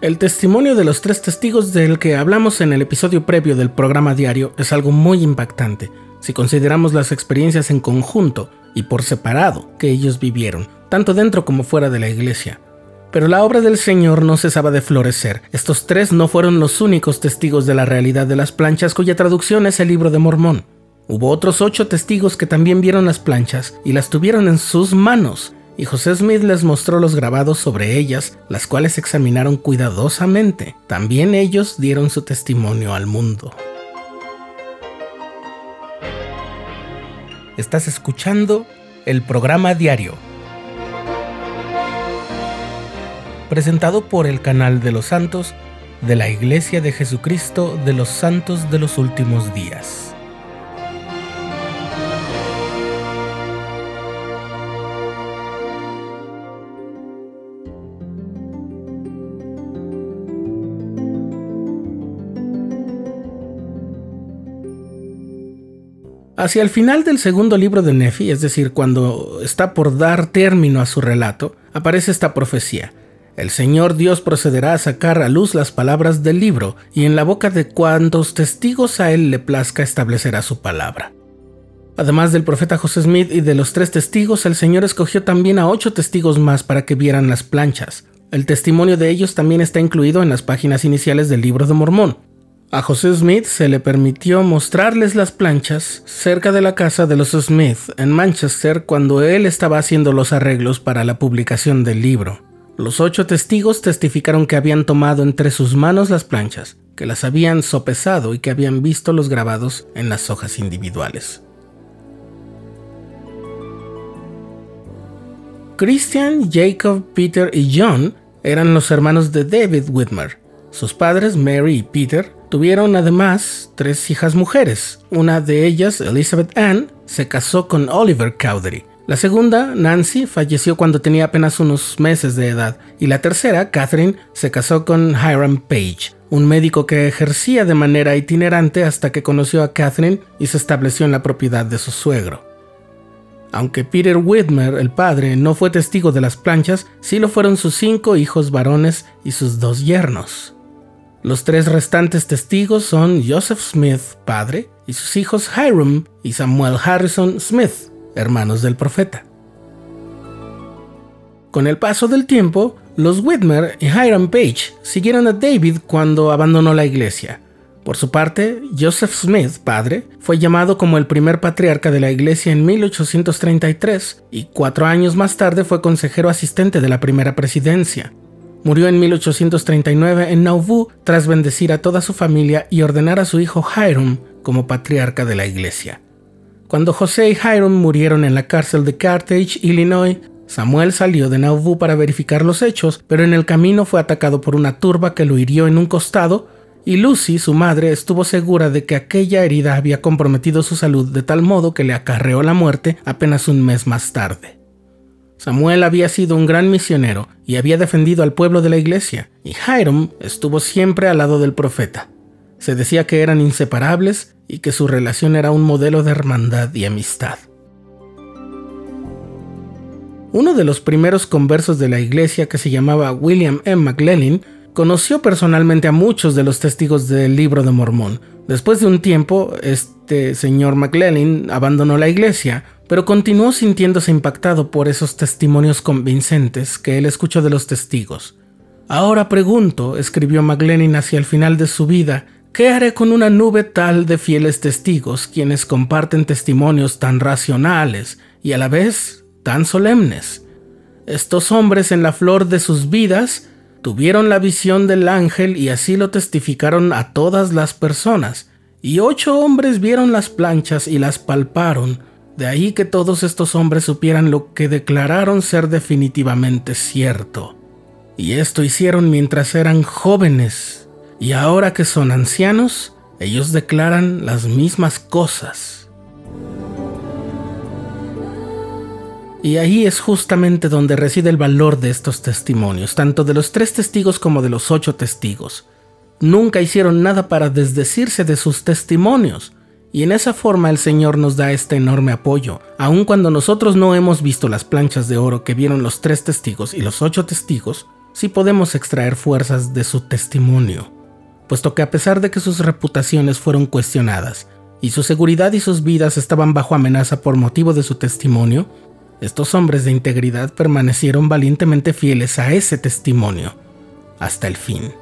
El testimonio de los tres testigos del que hablamos en el episodio previo del programa diario es algo muy impactante, si consideramos las experiencias en conjunto y por separado que ellos vivieron, tanto dentro como fuera de la iglesia. Pero la obra del Señor no cesaba de florecer. Estos tres no fueron los únicos testigos de la realidad de las planchas cuya traducción es el libro de Mormón. Hubo otros ocho testigos que también vieron las planchas y las tuvieron en sus manos, y José Smith les mostró los grabados sobre ellas, las cuales examinaron cuidadosamente. También ellos dieron su testimonio al mundo. Estás escuchando el programa diario, presentado por el canal de los santos de la Iglesia de Jesucristo de los Santos de los Últimos Días. Hacia el final del segundo libro de Nefi, es decir, cuando está por dar término a su relato, aparece esta profecía. El Señor Dios procederá a sacar a luz las palabras del libro, y en la boca de cuantos testigos a él le plazca establecerá su palabra. Además del profeta José Smith y de los tres testigos, el Señor escogió también a ocho testigos más para que vieran las planchas. El testimonio de ellos también está incluido en las páginas iniciales del libro de Mormón. A José Smith se le permitió mostrarles las planchas cerca de la casa de los Smith en Manchester cuando él estaba haciendo los arreglos para la publicación del libro. Los ocho testigos testificaron que habían tomado entre sus manos las planchas, que las habían sopesado y que habían visto los grabados en las hojas individuales. Christian, Jacob, Peter y John eran los hermanos de David Whitmer. Sus padres, Mary y Peter, Tuvieron además tres hijas mujeres. Una de ellas, Elizabeth Ann, se casó con Oliver Cowdery. La segunda, Nancy, falleció cuando tenía apenas unos meses de edad. Y la tercera, Catherine, se casó con Hiram Page, un médico que ejercía de manera itinerante hasta que conoció a Catherine y se estableció en la propiedad de su suegro. Aunque Peter Whitmer, el padre, no fue testigo de las planchas, sí lo fueron sus cinco hijos varones y sus dos yernos. Los tres restantes testigos son Joseph Smith, padre, y sus hijos Hiram y Samuel Harrison Smith, hermanos del profeta. Con el paso del tiempo, los Whitmer y Hiram Page siguieron a David cuando abandonó la iglesia. Por su parte, Joseph Smith, padre, fue llamado como el primer patriarca de la iglesia en 1833 y cuatro años más tarde fue consejero asistente de la primera presidencia. Murió en 1839 en Nauvoo tras bendecir a toda su familia y ordenar a su hijo Hiram como patriarca de la iglesia. Cuando José y Hiram murieron en la cárcel de Carthage, Illinois, Samuel salió de Nauvoo para verificar los hechos, pero en el camino fue atacado por una turba que lo hirió en un costado y Lucy, su madre, estuvo segura de que aquella herida había comprometido su salud de tal modo que le acarreó la muerte apenas un mes más tarde. Samuel había sido un gran misionero y había defendido al pueblo de la iglesia, y Hiram estuvo siempre al lado del profeta. Se decía que eran inseparables y que su relación era un modelo de hermandad y amistad. Uno de los primeros conversos de la iglesia, que se llamaba William M. McLellan, conoció personalmente a muchos de los testigos del libro de Mormón. Después de un tiempo, este señor McLellan abandonó la iglesia, pero continuó sintiéndose impactado por esos testimonios convincentes que él escuchó de los testigos. Ahora pregunto, escribió McLennan hacia el final de su vida, ¿qué haré con una nube tal de fieles testigos quienes comparten testimonios tan racionales y a la vez tan solemnes? Estos hombres en la flor de sus vidas tuvieron la visión del ángel y así lo testificaron a todas las personas, y ocho hombres vieron las planchas y las palparon, de ahí que todos estos hombres supieran lo que declararon ser definitivamente cierto. Y esto hicieron mientras eran jóvenes. Y ahora que son ancianos, ellos declaran las mismas cosas. Y ahí es justamente donde reside el valor de estos testimonios, tanto de los tres testigos como de los ocho testigos. Nunca hicieron nada para desdecirse de sus testimonios, y en esa forma el Señor nos da este enorme apoyo, aun cuando nosotros no hemos visto las planchas de oro que vieron los tres testigos y los ocho testigos, sí podemos extraer fuerzas de su testimonio, puesto que a pesar de que sus reputaciones fueron cuestionadas y su seguridad y sus vidas estaban bajo amenaza por motivo de su testimonio, estos hombres de integridad permanecieron valientemente fieles a ese testimonio hasta el fin.